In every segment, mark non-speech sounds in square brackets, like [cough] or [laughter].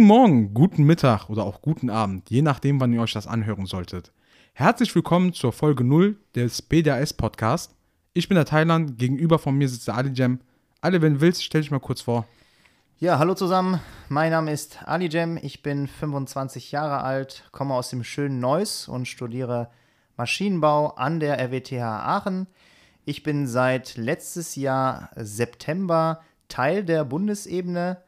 Guten Morgen, guten Mittag oder auch guten Abend, je nachdem, wann ihr euch das anhören solltet. Herzlich willkommen zur Folge 0 des BDAS Podcast. Ich bin der Thailand, gegenüber von mir sitzt der Ali Jam. Ali, wenn du willst, stell dich mal kurz vor. Ja, hallo zusammen. Mein Name ist Ali Jem. Ich bin 25 Jahre alt, komme aus dem schönen Neuss und studiere Maschinenbau an der RWTH Aachen. Ich bin seit letztes Jahr September Teil der Bundesebene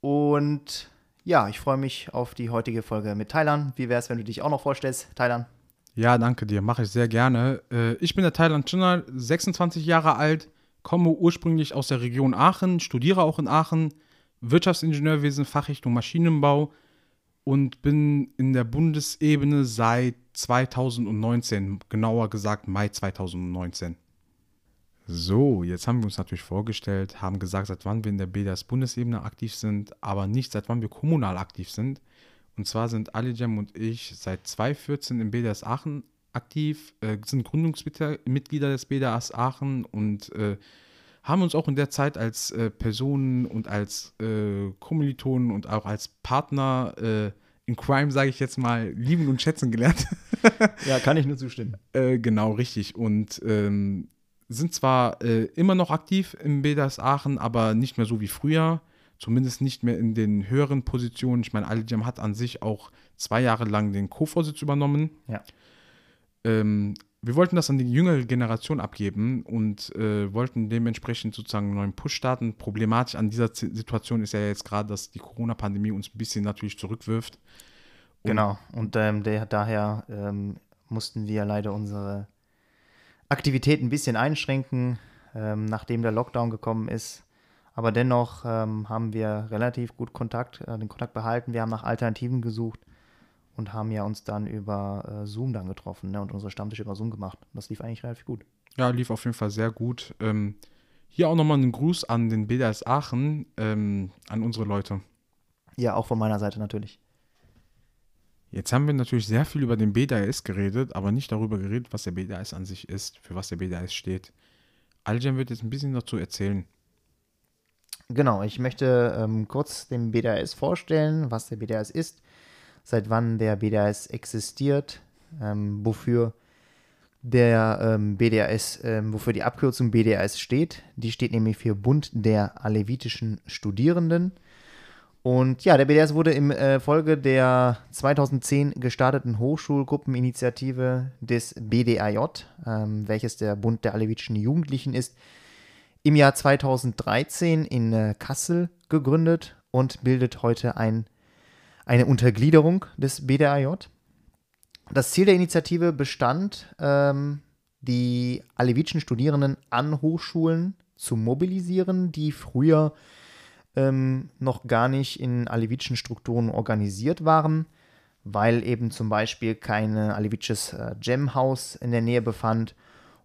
und ja, ich freue mich auf die heutige Folge mit Thailand. Wie wäre es, wenn du dich auch noch vorstellst, Thailand? Ja, danke dir, mache ich sehr gerne. Äh, ich bin der Thailand Chunal, 26 Jahre alt, komme ursprünglich aus der Region Aachen, studiere auch in Aachen, Wirtschaftsingenieurwesen, Fachrichtung Maschinenbau und bin in der Bundesebene seit 2019, genauer gesagt Mai 2019. So, jetzt haben wir uns natürlich vorgestellt, haben gesagt, seit wann wir in der BDS-Bundesebene aktiv sind, aber nicht seit wann wir kommunal aktiv sind. Und zwar sind Alijam und ich seit 2014 im BDS Aachen aktiv, äh, sind Gründungsmitglieder des BDS Aachen und äh, haben uns auch in der Zeit als äh, Personen und als äh, Kommilitonen und auch als Partner äh, in Crime, sage ich jetzt mal, lieben und schätzen gelernt. [laughs] ja, kann ich nur zustimmen. Äh, genau, richtig. Und ähm, sind zwar äh, immer noch aktiv im BDAS Aachen, aber nicht mehr so wie früher. Zumindest nicht mehr in den höheren Positionen. Ich meine, Alijam hat an sich auch zwei Jahre lang den Co-Vorsitz übernommen. Ja. Ähm, wir wollten das an die jüngere Generation abgeben und äh, wollten dementsprechend sozusagen einen neuen Push starten. Problematisch an dieser Z Situation ist ja jetzt gerade, dass die Corona-Pandemie uns ein bisschen natürlich zurückwirft. Und genau, und ähm, der, daher ähm, mussten wir leider unsere Aktivität ein bisschen einschränken, ähm, nachdem der Lockdown gekommen ist. Aber dennoch ähm, haben wir relativ gut Kontakt, äh, den Kontakt behalten. Wir haben nach Alternativen gesucht und haben ja uns dann über äh, Zoom dann getroffen ne, und unsere Stammtische über Zoom gemacht. Das lief eigentlich relativ gut. Ja, lief auf jeden Fall sehr gut. Ähm, hier auch nochmal einen Gruß an den BDS Aachen, ähm, an unsere Leute. Ja, auch von meiner Seite natürlich. Jetzt haben wir natürlich sehr viel über den BDAS geredet, aber nicht darüber geredet, was der BDAS an sich ist, für was der BDAS steht. Aljan wird jetzt ein bisschen dazu erzählen. Genau, ich möchte ähm, kurz den BDAS vorstellen, was der BDAS ist, seit wann der BDAS existiert, ähm, wofür der ähm, BDAS, ähm, wofür die Abkürzung BDAS steht. Die steht nämlich für Bund der alevitischen Studierenden. Und ja, der BDS wurde im äh, Folge der 2010 gestarteten Hochschulgruppeninitiative des BDAJ, ähm, welches der Bund der alevitischen Jugendlichen ist, im Jahr 2013 in äh, Kassel gegründet und bildet heute ein, eine Untergliederung des BDAJ. Das Ziel der Initiative bestand, ähm, die alevitischen Studierenden an Hochschulen zu mobilisieren, die früher ähm, noch gar nicht in alevitischen Strukturen organisiert waren, weil eben zum Beispiel kein alevitisches äh, Gemhaus in der Nähe befand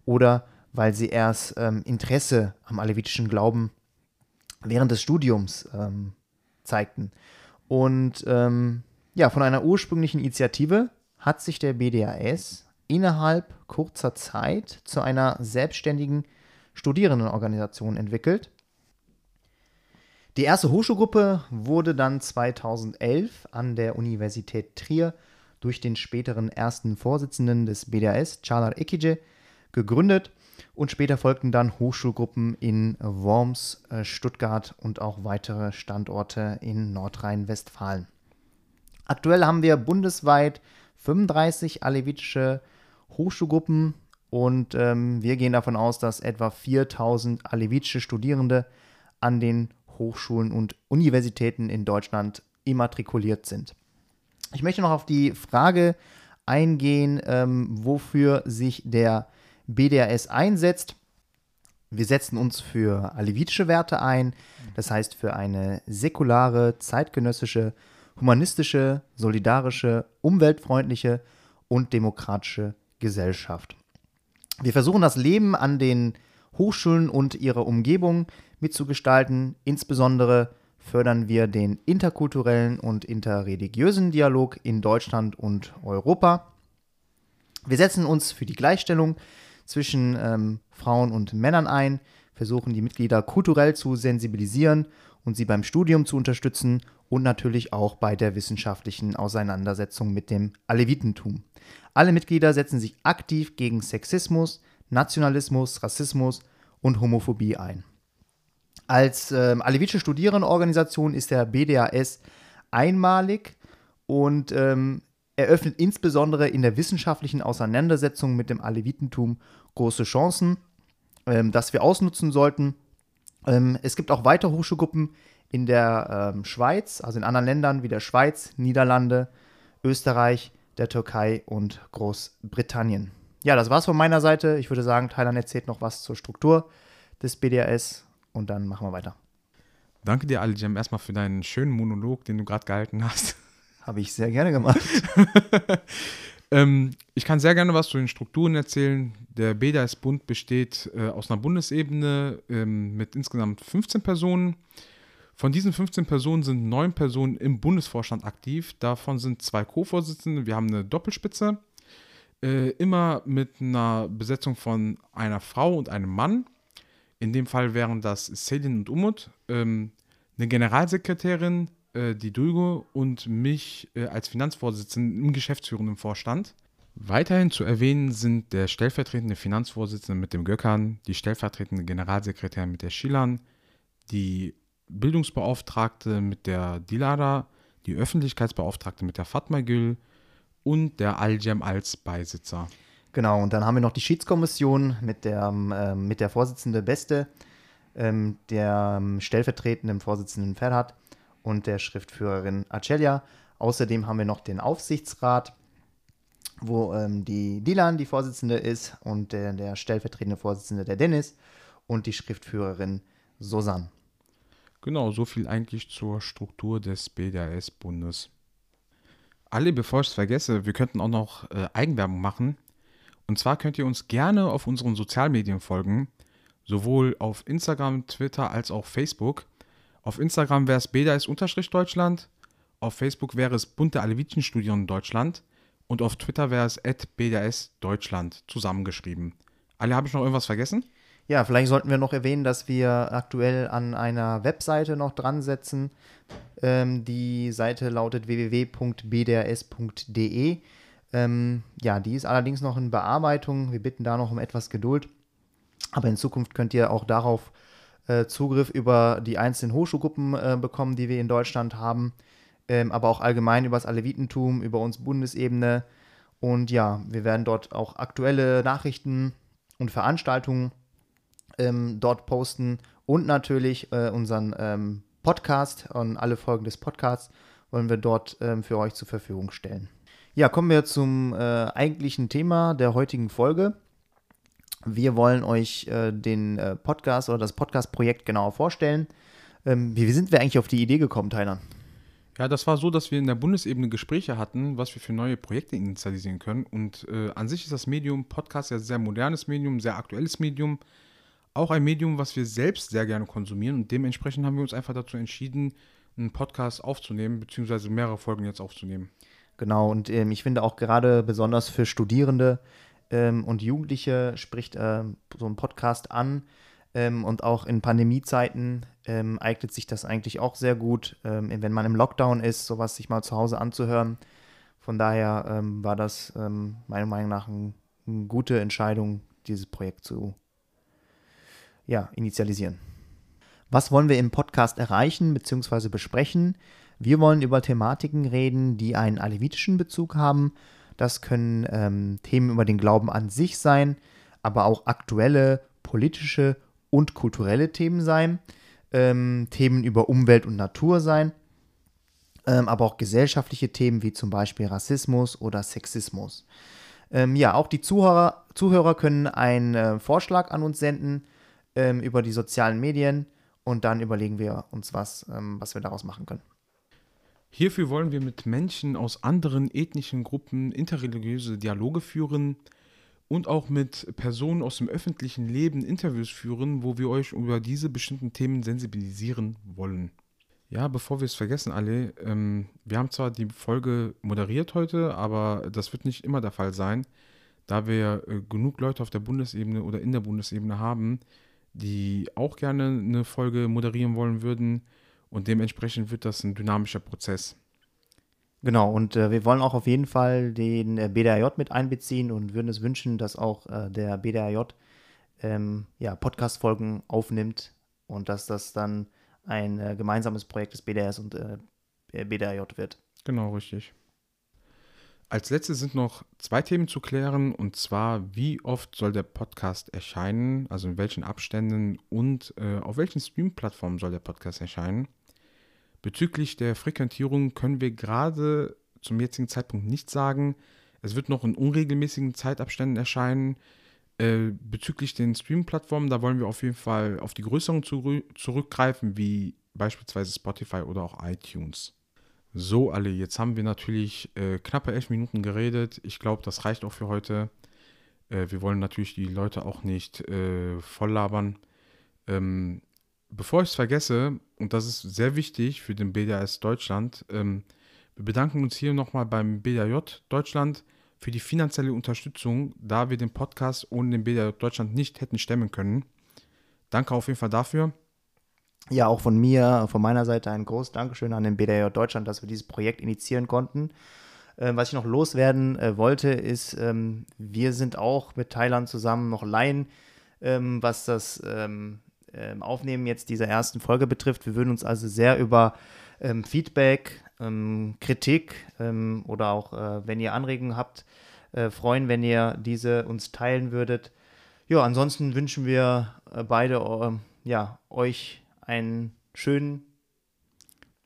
oder weil sie erst ähm, Interesse am alevitischen Glauben während des Studiums ähm, zeigten. Und ähm, ja, von einer ursprünglichen Initiative hat sich der BDAS innerhalb kurzer Zeit zu einer selbstständigen Studierendenorganisation entwickelt die erste Hochschulgruppe wurde dann 2011 an der Universität Trier durch den späteren ersten Vorsitzenden des BDAS, Chalar Ekije, gegründet und später folgten dann Hochschulgruppen in Worms, äh, Stuttgart und auch weitere Standorte in Nordrhein-Westfalen. Aktuell haben wir bundesweit 35 alevitische Hochschulgruppen und ähm, wir gehen davon aus, dass etwa 4000 alevitische Studierende an den Hochschulen und Universitäten in Deutschland immatrikuliert sind. Ich möchte noch auf die Frage eingehen, ähm, wofür sich der BDAS einsetzt. Wir setzen uns für alevitische Werte ein, das heißt für eine säkulare, zeitgenössische, humanistische, solidarische, umweltfreundliche und demokratische Gesellschaft. Wir versuchen das Leben an den Hochschulen und ihrer Umgebung mitzugestalten. Insbesondere fördern wir den interkulturellen und interreligiösen Dialog in Deutschland und Europa. Wir setzen uns für die Gleichstellung zwischen ähm, Frauen und Männern ein, versuchen die Mitglieder kulturell zu sensibilisieren und sie beim Studium zu unterstützen und natürlich auch bei der wissenschaftlichen Auseinandersetzung mit dem Alevitentum. Alle Mitglieder setzen sich aktiv gegen Sexismus, Nationalismus, Rassismus und Homophobie ein. Als ähm, alevitische Studierendenorganisation ist der BDAS einmalig und ähm, eröffnet insbesondere in der wissenschaftlichen Auseinandersetzung mit dem Alevitentum große Chancen, ähm, das wir ausnutzen sollten. Ähm, es gibt auch weitere Hochschulgruppen in der ähm, Schweiz, also in anderen Ländern wie der Schweiz, Niederlande, Österreich, der Türkei und Großbritannien. Ja, das war's von meiner Seite. Ich würde sagen, Thailand erzählt noch was zur Struktur des BDAS und dann machen wir weiter. Danke dir, Aljam, erstmal für deinen schönen Monolog, den du gerade gehalten hast. [laughs] Habe ich sehr gerne gemacht. [laughs] ähm, ich kann sehr gerne was zu den Strukturen erzählen. Der BDAS-Bund besteht äh, aus einer Bundesebene ähm, mit insgesamt 15 Personen. Von diesen 15 Personen sind neun Personen im Bundesvorstand aktiv. Davon sind zwei Co-Vorsitzende. Wir haben eine Doppelspitze. Äh, immer mit einer Besetzung von einer Frau und einem Mann. In dem Fall wären das Selin und Umut. Ähm, eine Generalsekretärin, äh, die Dulgo und mich äh, als Finanzvorsitzenden im geschäftsführenden Vorstand. Weiterhin zu erwähnen sind der stellvertretende Finanzvorsitzende mit dem Göckern, die stellvertretende Generalsekretärin mit der Schillern, die Bildungsbeauftragte mit der Dilara, die Öffentlichkeitsbeauftragte mit der Fatma Gül und der Aljem als Beisitzer. Genau, und dann haben wir noch die Schiedskommission mit der, ähm, mit der Vorsitzende Beste, ähm, der ähm, stellvertretenden Vorsitzenden Ferhat und der Schriftführerin Acelia. Außerdem haben wir noch den Aufsichtsrat, wo ähm, die Dilan die Vorsitzende ist und der, der stellvertretende Vorsitzende der Dennis und die Schriftführerin Susanne. Genau, so viel eigentlich zur Struktur des BDAS-Bundes. Alle, bevor ich es vergesse, wir könnten auch noch äh, Eigenwerbung machen. Und zwar könnt ihr uns gerne auf unseren Sozialmedien folgen, sowohl auf Instagram, Twitter als auch Facebook. Auf Instagram wäre es BDAS-Deutschland, auf Facebook wäre es Bund der Alevitenstudien Deutschland und auf Twitter wäre es BDAS Deutschland zusammengeschrieben. Alle, habe ich noch irgendwas vergessen? Ja, vielleicht sollten wir noch erwähnen, dass wir aktuell an einer Webseite noch dran setzen. Ähm, die Seite lautet www.bdrs.de. Ähm, ja, die ist allerdings noch in Bearbeitung. Wir bitten da noch um etwas Geduld. Aber in Zukunft könnt ihr auch darauf äh, Zugriff über die einzelnen Hochschulgruppen äh, bekommen, die wir in Deutschland haben. Ähm, aber auch allgemein über das Alevitentum, über uns Bundesebene. Und ja, wir werden dort auch aktuelle Nachrichten und Veranstaltungen ähm, dort posten und natürlich äh, unseren ähm, Podcast und alle Folgen des Podcasts wollen wir dort ähm, für euch zur Verfügung stellen. Ja, kommen wir zum äh, eigentlichen Thema der heutigen Folge. Wir wollen euch äh, den äh, Podcast oder das Podcast-Projekt genauer vorstellen. Ähm, wie sind wir eigentlich auf die Idee gekommen, Tyler? Ja, das war so, dass wir in der Bundesebene Gespräche hatten, was wir für neue Projekte initialisieren können. Und äh, an sich ist das Medium Podcast ja ein sehr modernes Medium, sehr aktuelles Medium auch ein Medium, was wir selbst sehr gerne konsumieren und dementsprechend haben wir uns einfach dazu entschieden, einen Podcast aufzunehmen, beziehungsweise mehrere Folgen jetzt aufzunehmen. Genau, und ähm, ich finde auch gerade besonders für Studierende ähm, und Jugendliche spricht äh, so ein Podcast an. Ähm, und auch in Pandemiezeiten ähm, eignet sich das eigentlich auch sehr gut, ähm, wenn man im Lockdown ist, sowas sich mal zu Hause anzuhören. Von daher ähm, war das meiner Meinung nach ein, eine gute Entscheidung, dieses Projekt zu ja, initialisieren. Was wollen wir im Podcast erreichen bzw. besprechen? Wir wollen über Thematiken reden, die einen alevitischen Bezug haben. Das können ähm, Themen über den Glauben an sich sein, aber auch aktuelle politische und kulturelle Themen sein, ähm, Themen über Umwelt und Natur sein, ähm, aber auch gesellschaftliche Themen wie zum Beispiel Rassismus oder Sexismus. Ähm, ja, auch die Zuhörer, Zuhörer können einen äh, Vorschlag an uns senden ähm, über die sozialen Medien und dann überlegen wir uns was, ähm, was wir daraus machen können. Hierfür wollen wir mit Menschen aus anderen ethnischen Gruppen interreligiöse Dialoge führen und auch mit Personen aus dem öffentlichen Leben Interviews führen, wo wir euch über diese bestimmten Themen sensibilisieren wollen. Ja, bevor wir es vergessen, alle, ähm, wir haben zwar die Folge moderiert heute, aber das wird nicht immer der Fall sein, da wir äh, genug Leute auf der Bundesebene oder in der Bundesebene haben, die auch gerne eine Folge moderieren wollen würden. und dementsprechend wird das ein dynamischer Prozess. Genau, und äh, wir wollen auch auf jeden Fall den äh, BDAJ mit einbeziehen und würden es wünschen, dass auch äh, der BDAJ ähm, ja, Podcast-Folgen aufnimmt und dass das dann ein äh, gemeinsames Projekt des BDS und äh, BDAJ wird. Genau, richtig. Als letztes sind noch zwei Themen zu klären, und zwar, wie oft soll der Podcast erscheinen, also in welchen Abständen und äh, auf welchen Stream-Plattformen soll der Podcast erscheinen. Bezüglich der Frequentierung können wir gerade zum jetzigen Zeitpunkt nicht sagen. Es wird noch in unregelmäßigen Zeitabständen erscheinen. Äh, bezüglich den Stream-Plattformen, da wollen wir auf jeden Fall auf die größeren zu zurückgreifen, wie beispielsweise Spotify oder auch iTunes. So, alle, jetzt haben wir natürlich äh, knappe elf Minuten geredet. Ich glaube, das reicht auch für heute. Äh, wir wollen natürlich die Leute auch nicht äh, voll labern. Ähm, bevor ich es vergesse, und das ist sehr wichtig für den BDAS Deutschland, ähm, wir bedanken uns hier nochmal beim BDAJ Deutschland für die finanzielle Unterstützung, da wir den Podcast ohne den BDA Deutschland nicht hätten stemmen können. Danke auf jeden Fall dafür. Ja, auch von mir, von meiner Seite ein großes Dankeschön an den BDA Deutschland, dass wir dieses Projekt initiieren konnten. Äh, was ich noch loswerden äh, wollte, ist, ähm, wir sind auch mit Thailand zusammen noch Laien, ähm, was das ähm, ähm Aufnehmen jetzt dieser ersten Folge betrifft. Wir würden uns also sehr über ähm, Feedback, ähm, Kritik oder auch, äh, wenn ihr Anregungen habt, äh, freuen, wenn ihr diese uns teilen würdet. Ja, ansonsten wünschen wir äh, beide äh, ja, euch einen schönen.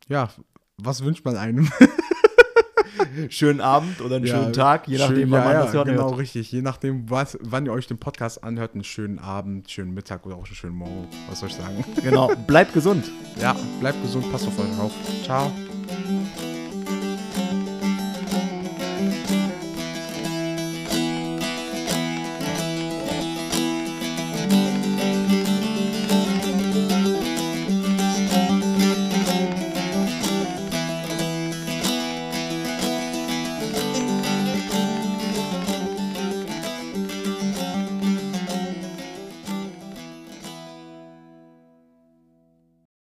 Ja, was wünscht man einem? [laughs] schönen Abend oder einen ja, schönen Tag, je nachdem, schön, wann ja, man das hört. Genau, richtig. Je nachdem, was, wann ihr euch den Podcast anhört, einen schönen Abend, schönen Mittag oder auch einen schönen Morgen. Was soll ich sagen? Genau. Bleibt gesund. Ja, bleibt gesund, passt auf euch auf. Ciao.